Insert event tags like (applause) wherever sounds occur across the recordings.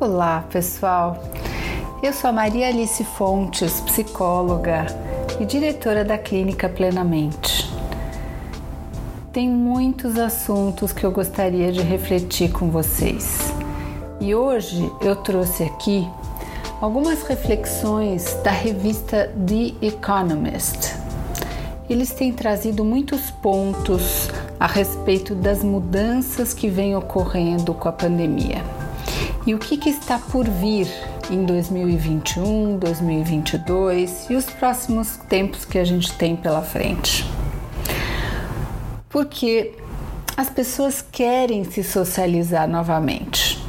Olá, pessoal. Eu sou a Maria Alice Fontes, psicóloga e diretora da Clínica Plenamente. Tem muitos assuntos que eu gostaria de refletir com vocês. E hoje eu trouxe aqui algumas reflexões da revista The Economist. Eles têm trazido muitos pontos a respeito das mudanças que vêm ocorrendo com a pandemia. E o que, que está por vir em 2021, 2022 e os próximos tempos que a gente tem pela frente. Porque as pessoas querem se socializar novamente,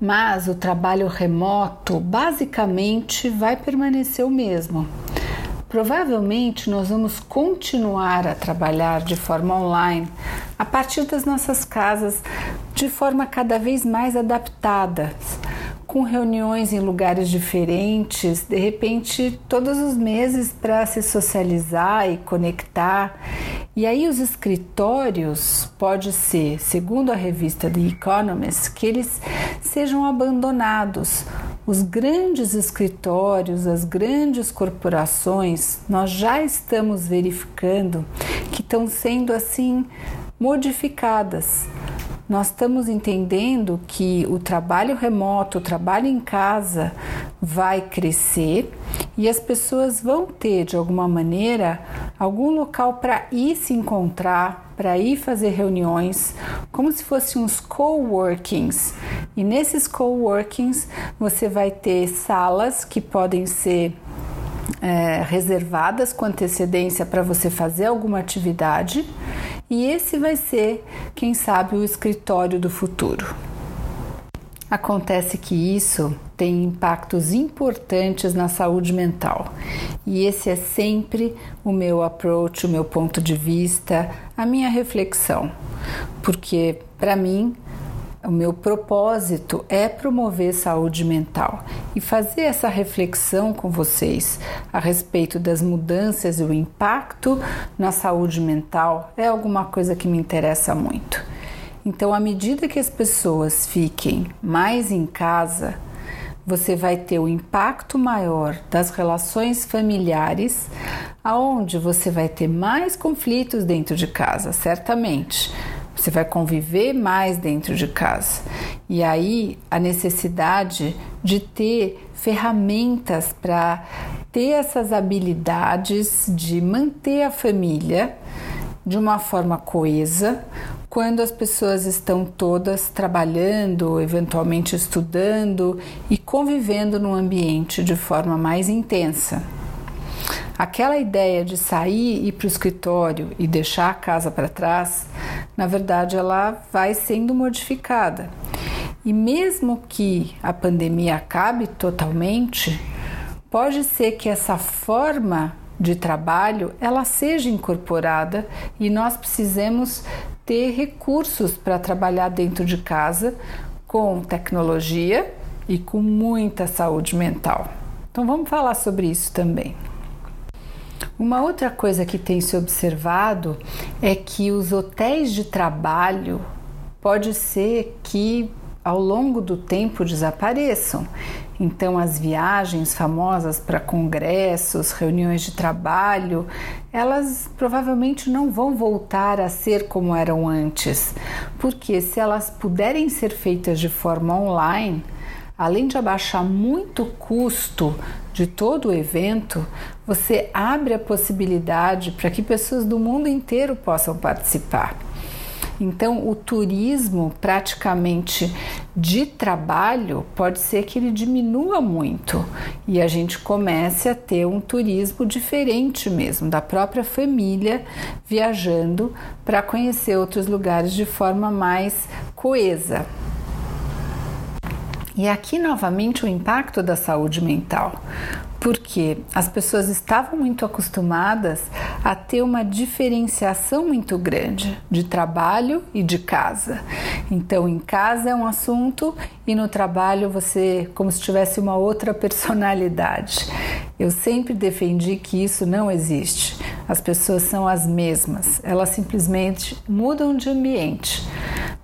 mas o trabalho remoto basicamente vai permanecer o mesmo. Provavelmente nós vamos continuar a trabalhar de forma online a partir das nossas casas de forma cada vez mais adaptada, com reuniões em lugares diferentes, de repente todos os meses para se socializar e conectar. E aí os escritórios pode ser, segundo a revista The Economist, que eles sejam abandonados. Os grandes escritórios, as grandes corporações, nós já estamos verificando que estão sendo assim modificadas nós estamos entendendo que o trabalho remoto, o trabalho em casa vai crescer e as pessoas vão ter, de alguma maneira, algum local para ir se encontrar, para ir fazer reuniões, como se fossem uns coworkings. E nesses coworkings você vai ter salas que podem ser é, reservadas com antecedência para você fazer alguma atividade e esse vai ser, quem sabe, o escritório do futuro. Acontece que isso tem impactos importantes na saúde mental. E esse é sempre o meu approach, o meu ponto de vista, a minha reflexão. Porque para mim o meu propósito é promover saúde mental e fazer essa reflexão com vocês a respeito das mudanças e o impacto na saúde mental é alguma coisa que me interessa muito. Então, à medida que as pessoas fiquem mais em casa, você vai ter o impacto maior das relações familiares, aonde você vai ter mais conflitos dentro de casa, certamente você vai conviver mais dentro de casa. E aí a necessidade de ter ferramentas para ter essas habilidades de manter a família de uma forma coesa, quando as pessoas estão todas trabalhando, eventualmente estudando e convivendo no ambiente de forma mais intensa. Aquela ideia de sair e ir para o escritório e deixar a casa para trás, na verdade, ela vai sendo modificada. E mesmo que a pandemia acabe totalmente, pode ser que essa forma de trabalho ela seja incorporada e nós precisemos ter recursos para trabalhar dentro de casa com tecnologia e com muita saúde mental. Então vamos falar sobre isso também. Uma outra coisa que tem se observado é que os hotéis de trabalho pode ser que ao longo do tempo desapareçam. Então, as viagens famosas para congressos, reuniões de trabalho, elas provavelmente não vão voltar a ser como eram antes, porque se elas puderem ser feitas de forma online, além de abaixar muito o custo de todo o evento, você abre a possibilidade para que pessoas do mundo inteiro possam participar. Então, o turismo praticamente de trabalho pode ser que ele diminua muito e a gente comece a ter um turismo diferente mesmo, da própria família viajando para conhecer outros lugares de forma mais coesa. E aqui novamente o impacto da saúde mental, porque as pessoas estavam muito acostumadas a ter uma diferenciação muito grande de trabalho e de casa. Então, em casa é um assunto e no trabalho você como se tivesse uma outra personalidade. Eu sempre defendi que isso não existe. As pessoas são as mesmas, elas simplesmente mudam de ambiente.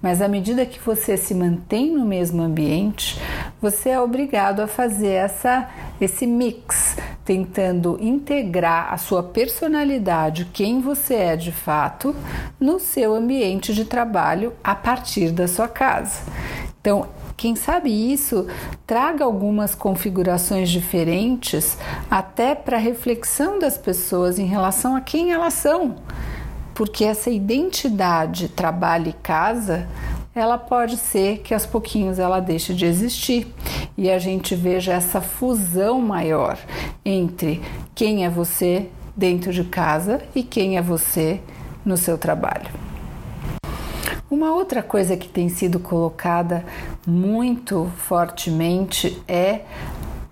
Mas à medida que você se mantém no mesmo ambiente, você é obrigado a fazer essa, esse mix, tentando integrar a sua personalidade, quem você é de fato, no seu ambiente de trabalho a partir da sua casa. Então, quem sabe isso traga algumas configurações diferentes até para reflexão das pessoas em relação a quem elas são. Porque essa identidade trabalho e casa, ela pode ser que aos pouquinhos ela deixe de existir e a gente veja essa fusão maior entre quem é você dentro de casa e quem é você no seu trabalho. Uma outra coisa que tem sido colocada muito fortemente é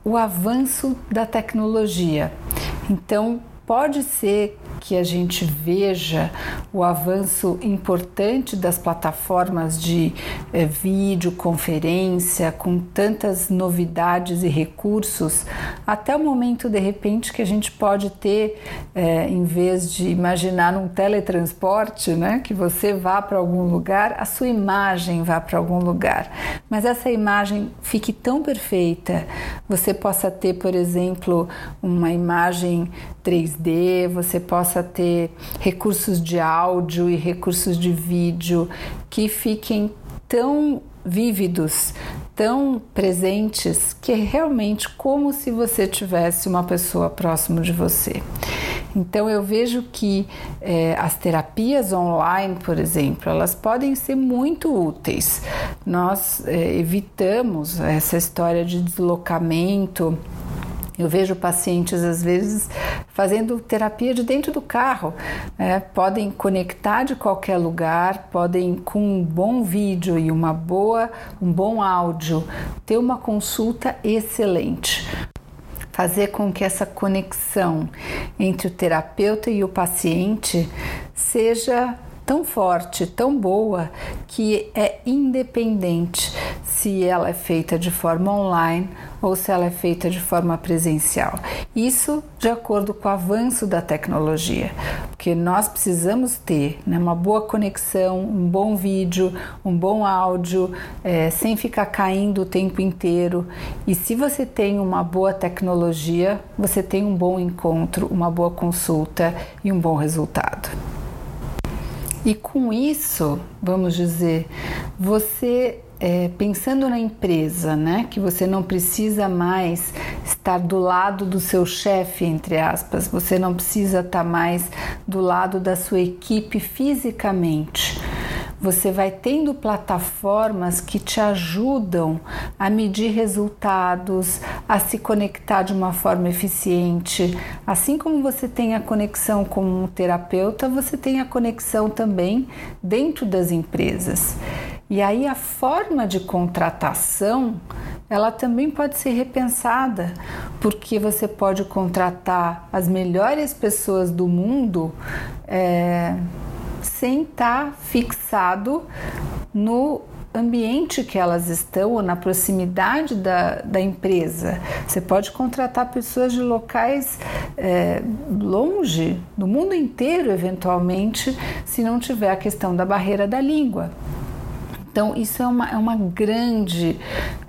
o avanço da tecnologia. Então, pode ser que a gente veja o avanço importante das plataformas de é, videoconferência, com tantas novidades e recursos, até o momento de repente que a gente pode ter, é, em vez de imaginar um teletransporte, né, que você vá para algum lugar, a sua imagem vá para algum lugar, mas essa imagem fique tão perfeita, você possa ter, por exemplo, uma imagem 3D, você possa ter recursos de áudio e recursos de vídeo que fiquem tão vívidos, tão presentes, que é realmente como se você tivesse uma pessoa próximo de você. Então eu vejo que é, as terapias online, por exemplo, elas podem ser muito úteis. Nós é, evitamos essa história de deslocamento eu vejo pacientes, às vezes, fazendo terapia de dentro do carro. Né? Podem conectar de qualquer lugar, podem, com um bom vídeo e uma boa, um bom áudio, ter uma consulta excelente fazer com que essa conexão entre o terapeuta e o paciente seja tão forte, tão boa, que é independente se ela é feita de forma online ou se ela é feita de forma presencial. Isso de acordo com o avanço da tecnologia, porque nós precisamos ter né, uma boa conexão, um bom vídeo, um bom áudio, é, sem ficar caindo o tempo inteiro. E se você tem uma boa tecnologia, você tem um bom encontro, uma boa consulta e um bom resultado. E com isso, vamos dizer, você é, pensando na empresa, né, que você não precisa mais estar do lado do seu chefe, entre aspas, você não precisa estar mais do lado da sua equipe fisicamente você vai tendo plataformas que te ajudam a medir resultados, a se conectar de uma forma eficiente. Assim como você tem a conexão com um terapeuta, você tem a conexão também dentro das empresas. E aí a forma de contratação ela também pode ser repensada, porque você pode contratar as melhores pessoas do mundo. É, sem estar tá fixado no ambiente que elas estão ou na proximidade da, da empresa. Você pode contratar pessoas de locais é, longe, do mundo inteiro, eventualmente, se não tiver a questão da barreira da língua. Então, isso é, uma, é uma grande,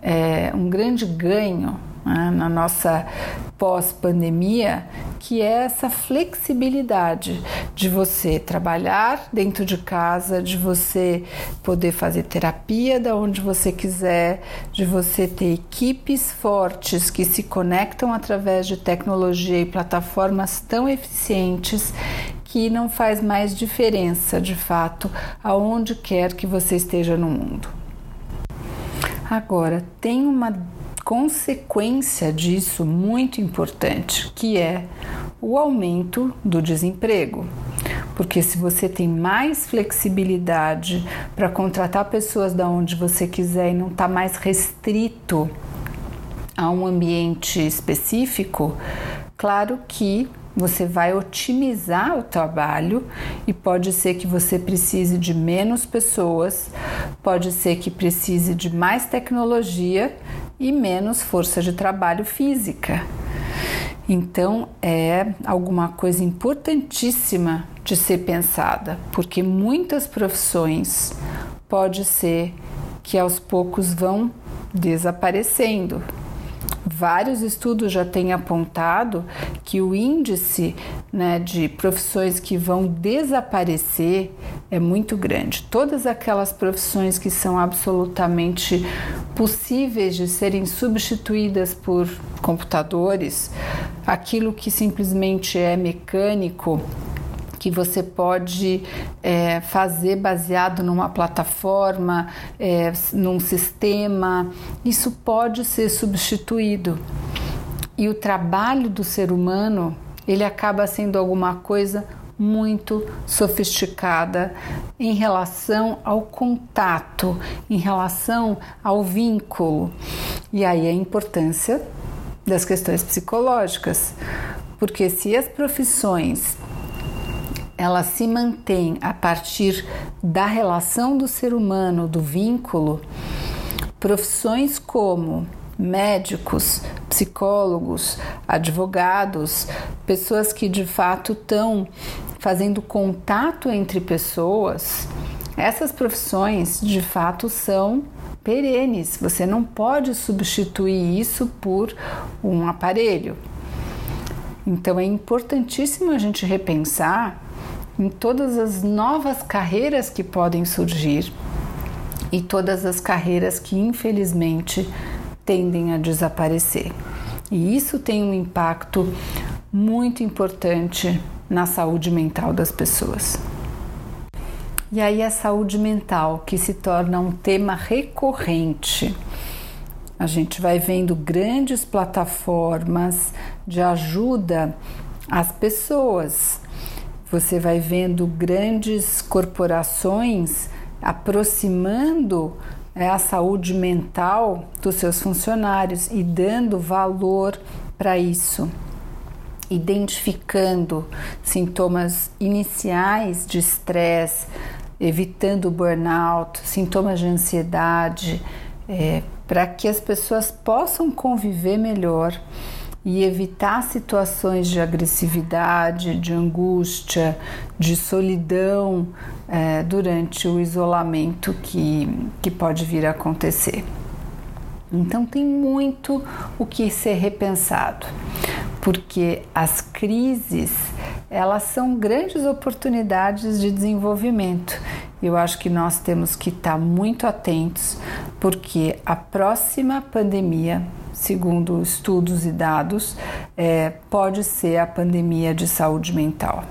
é, um grande ganho né, na nossa pós-pandemia, que é essa flexibilidade de você trabalhar dentro de casa, de você poder fazer terapia da onde você quiser, de você ter equipes fortes que se conectam através de tecnologia e plataformas tão eficientes que não faz mais diferença de fato aonde quer que você esteja no mundo. Agora, tem uma consequência disso muito importante, que é o aumento do desemprego. Porque se você tem mais flexibilidade para contratar pessoas da onde você quiser e não está mais restrito a um ambiente específico, claro que você vai otimizar o trabalho e pode ser que você precise de menos pessoas, pode ser que precise de mais tecnologia e menos força de trabalho física. Então é alguma coisa importantíssima de ser pensada, porque muitas profissões pode ser que aos poucos vão desaparecendo. Vários estudos já têm apontado que o índice né, de profissões que vão desaparecer é muito grande. Todas aquelas profissões que são absolutamente possíveis de serem substituídas por computadores, aquilo que simplesmente é mecânico que você pode é, fazer baseado numa plataforma, é, num sistema, isso pode ser substituído. E o trabalho do ser humano ele acaba sendo alguma coisa muito sofisticada em relação ao contato, em relação ao vínculo. E aí a importância das questões psicológicas, porque se as profissões ela se mantém a partir da relação do ser humano, do vínculo, profissões como médicos, psicólogos, advogados, pessoas que de fato estão fazendo contato entre pessoas, essas profissões de fato são perenes. Você não pode substituir isso por um aparelho. Então é importantíssimo a gente repensar em todas as novas carreiras que podem surgir e todas as carreiras que infelizmente tendem a desaparecer. E isso tem um impacto muito importante na saúde mental das pessoas. E aí a saúde mental que se torna um tema recorrente. A gente vai vendo grandes plataformas de ajuda às pessoas você vai vendo grandes corporações aproximando é, a saúde mental dos seus funcionários e dando valor para isso, identificando sintomas iniciais de estresse, evitando burnout, sintomas de ansiedade, é, para que as pessoas possam conviver melhor e evitar situações de agressividade, de angústia, de solidão é, durante o isolamento que, que pode vir a acontecer. Então tem muito o que ser repensado, porque as crises elas são grandes oportunidades de desenvolvimento. Eu acho que nós temos que estar muito atentos, porque a próxima pandemia segundo estudos e dados, é, pode ser a pandemia de saúde mental.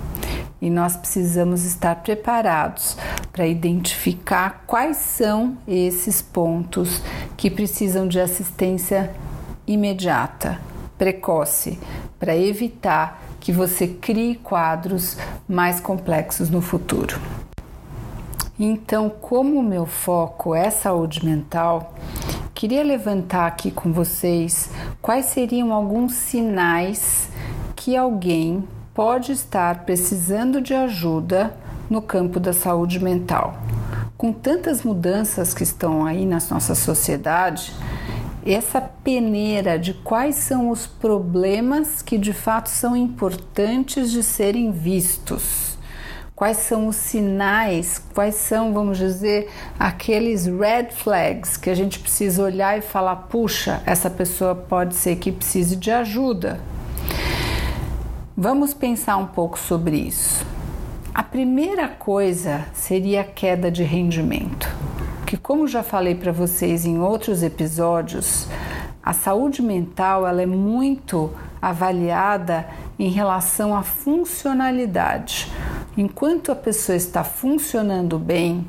E nós precisamos estar preparados para identificar quais são esses pontos que precisam de assistência imediata, precoce, para evitar que você crie quadros mais complexos no futuro. Então, como o meu foco é saúde mental, Queria levantar aqui com vocês quais seriam alguns sinais que alguém pode estar precisando de ajuda no campo da saúde mental. Com tantas mudanças que estão aí na nossa sociedade, essa peneira de quais são os problemas que de fato são importantes de serem vistos quais são os sinais, quais são, vamos dizer, aqueles red flags que a gente precisa olhar e falar: puxa, essa pessoa pode ser que precise de ajuda. Vamos pensar um pouco sobre isso. A primeira coisa seria a queda de rendimento, que como já falei para vocês em outros episódios, a saúde mental ela é muito avaliada em relação à funcionalidade. Enquanto a pessoa está funcionando bem,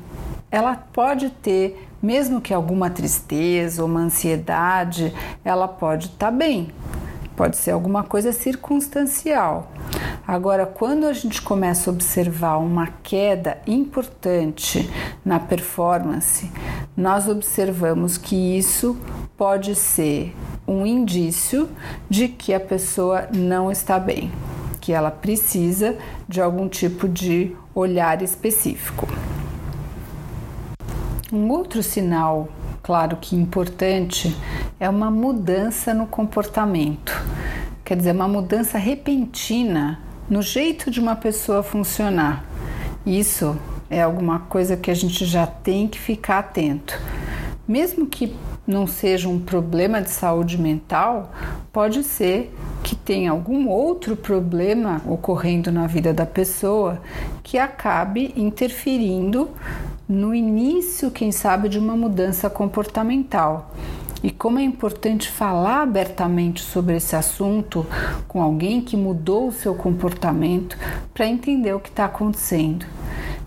ela pode ter, mesmo que alguma tristeza ou uma ansiedade, ela pode estar bem. Pode ser alguma coisa circunstancial. Agora, quando a gente começa a observar uma queda importante na performance, nós observamos que isso pode ser um indício de que a pessoa não está bem que ela precisa de algum tipo de olhar específico. Um outro sinal, claro que importante, é uma mudança no comportamento. Quer dizer, uma mudança repentina no jeito de uma pessoa funcionar. Isso é alguma coisa que a gente já tem que ficar atento. Mesmo que não seja um problema de saúde mental, pode ser que tenha algum outro problema ocorrendo na vida da pessoa que acabe interferindo no início, quem sabe, de uma mudança comportamental. E como é importante falar abertamente sobre esse assunto com alguém que mudou o seu comportamento para entender o que está acontecendo.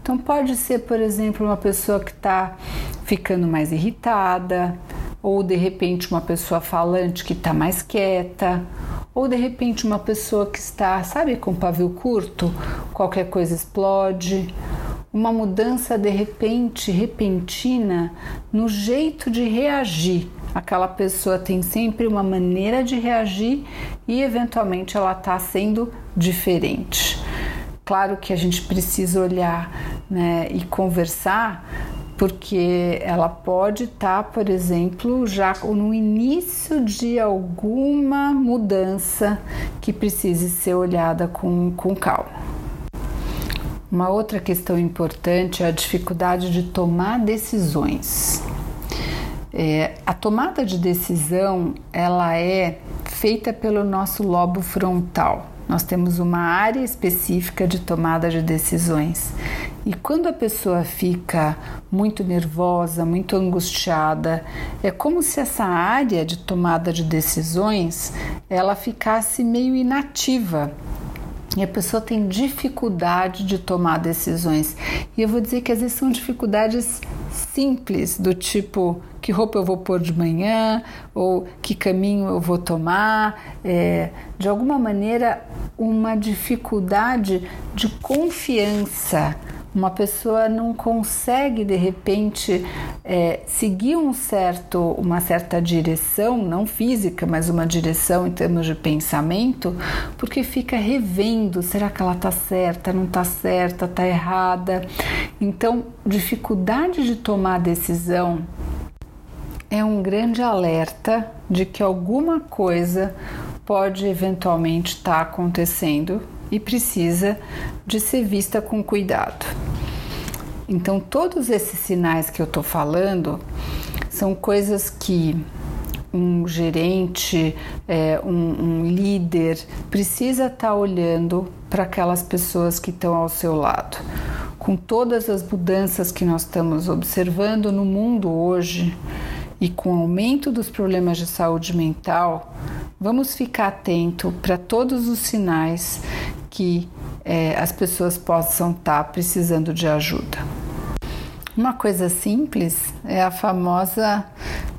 Então, pode ser, por exemplo, uma pessoa que está ficando mais irritada, ou de repente uma pessoa falante que está mais quieta, ou de repente uma pessoa que está, sabe, com pavio curto, qualquer coisa explode. Uma mudança de repente, repentina, no jeito de reagir. Aquela pessoa tem sempre uma maneira de reagir e eventualmente ela está sendo diferente. Claro que a gente precisa olhar né, e conversar, porque ela pode estar, tá, por exemplo, já no início de alguma mudança que precise ser olhada com, com calma. Uma outra questão importante é a dificuldade de tomar decisões. É, a tomada de decisão ela é feita pelo nosso lobo frontal. Nós temos uma área específica de tomada de decisões. E quando a pessoa fica muito nervosa, muito angustiada, é como se essa área de tomada de decisões ela ficasse meio inativa. E a pessoa tem dificuldade de tomar decisões. E eu vou dizer que às vezes são dificuldades simples, do tipo que roupa eu vou pôr de manhã ou que caminho eu vou tomar. É, de alguma maneira, uma dificuldade de confiança. Uma pessoa não consegue de repente é, seguir um certo, uma certa direção, não física, mas uma direção em termos de pensamento, porque fica revendo: será que ela está certa, não está certa, está errada? Então, dificuldade de tomar decisão é um grande alerta de que alguma coisa pode eventualmente estar tá acontecendo e precisa de ser vista com cuidado. Então, todos esses sinais que eu estou falando são coisas que um gerente, é, um, um, líder precisa estar tá olhando para aquelas pessoas que estão ao seu lado. Com todas as mudanças que nós estamos observando no mundo hoje, e com o aumento dos problemas de saúde mental, vamos ficar atento para todos os sinais que é, as pessoas possam estar tá precisando de ajuda. Uma coisa simples é a famosa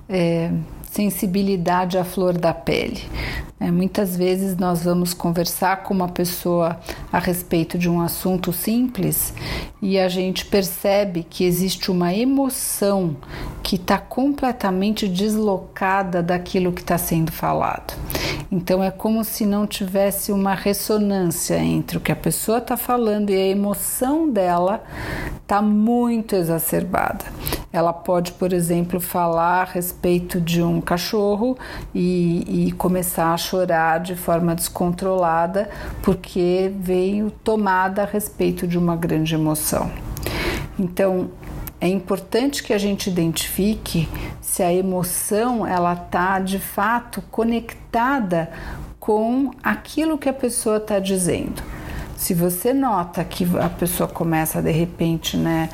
é, sensibilidade à flor da pele. É, muitas vezes nós vamos conversar com uma pessoa a respeito de um assunto simples e a gente percebe que existe uma emoção que está completamente deslocada daquilo que está sendo falado. Então é como se não tivesse uma ressonância entre o que a pessoa está falando e a emoção dela está muito exacerbada. Ela pode, por exemplo, falar a respeito de um cachorro e, e começar a chorar de forma descontrolada porque veio tomada a respeito de uma grande emoção. Então, é importante que a gente identifique se a emoção ela está de fato conectada com aquilo que a pessoa está dizendo. Se você nota que a pessoa começa de repente, né,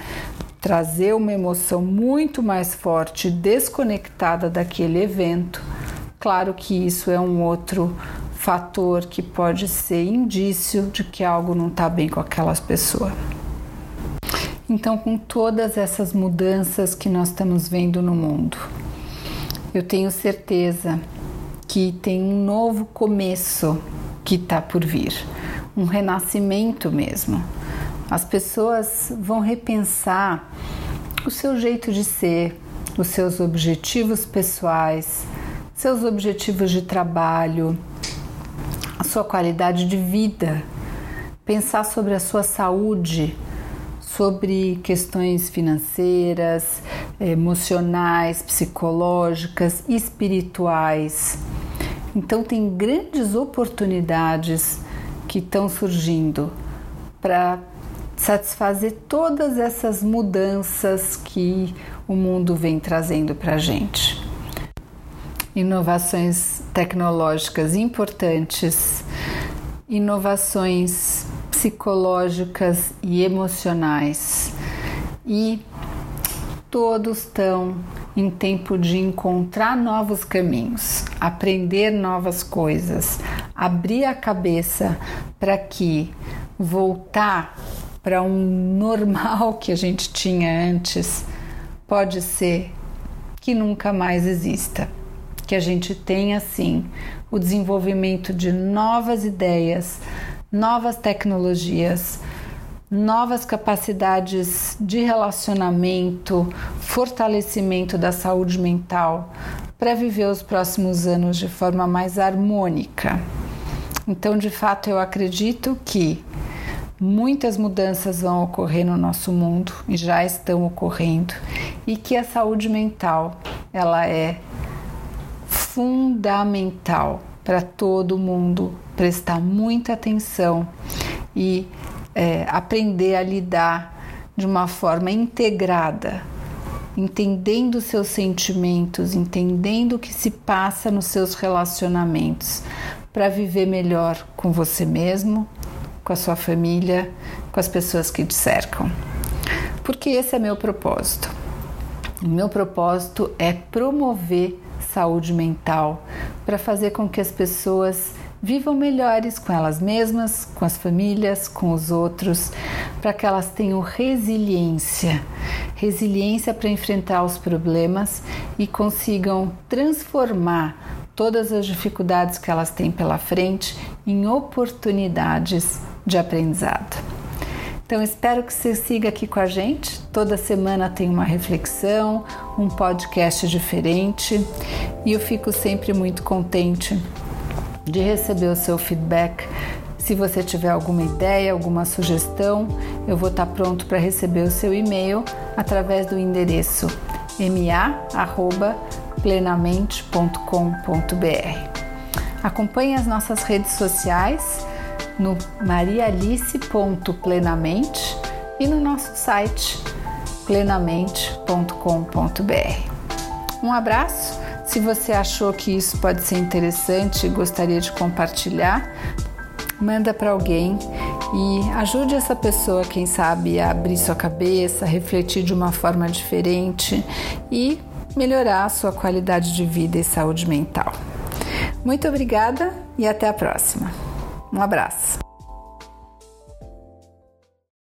trazer uma emoção muito mais forte, desconectada daquele evento, claro que isso é um outro fator que pode ser indício de que algo não está bem com aquelas pessoas. Então, com todas essas mudanças que nós estamos vendo no mundo, eu tenho certeza que tem um novo começo que está por vir, um renascimento mesmo. As pessoas vão repensar o seu jeito de ser, os seus objetivos pessoais, seus objetivos de trabalho, a sua qualidade de vida, pensar sobre a sua saúde sobre questões financeiras, emocionais, psicológicas, espirituais. Então, tem grandes oportunidades que estão surgindo para satisfazer todas essas mudanças que o mundo vem trazendo para a gente. Inovações tecnológicas importantes, inovações psicológicas e emocionais. E todos estão em tempo de encontrar novos caminhos, aprender novas coisas, abrir a cabeça para que voltar para um normal (laughs) que a gente tinha antes pode ser que nunca mais exista. Que a gente tenha sim o desenvolvimento de novas ideias, novas tecnologias, novas capacidades de relacionamento, fortalecimento da saúde mental para viver os próximos anos de forma mais harmônica. Então, de fato, eu acredito que muitas mudanças vão ocorrer no nosso mundo e já estão ocorrendo e que a saúde mental ela é fundamental para todo mundo prestar muita atenção e é, aprender a lidar de uma forma integrada, entendendo seus sentimentos, entendendo o que se passa nos seus relacionamentos, para viver melhor com você mesmo, com a sua família, com as pessoas que te cercam. Porque esse é meu propósito. O meu propósito é promover saúde mental para fazer com que as pessoas vivam melhores com elas mesmas, com as famílias, com os outros, para que elas tenham resiliência resiliência para enfrentar os problemas e consigam transformar todas as dificuldades que elas têm pela frente em oportunidades de aprendizado. Então espero que você siga aqui com a gente. Toda semana tem uma reflexão, um podcast diferente e eu fico sempre muito contente de receber o seu feedback. Se você tiver alguma ideia, alguma sugestão, eu vou estar pronto para receber o seu e-mail através do endereço ma@plenamente.com.br. Acompanhe as nossas redes sociais no marialice.plenamente e no nosso site plenamente.com.br. Um abraço. Se você achou que isso pode ser interessante e gostaria de compartilhar, manda para alguém e ajude essa pessoa, quem sabe, a abrir sua cabeça, refletir de uma forma diferente e melhorar a sua qualidade de vida e saúde mental. Muito obrigada e até a próxima. Um abraço.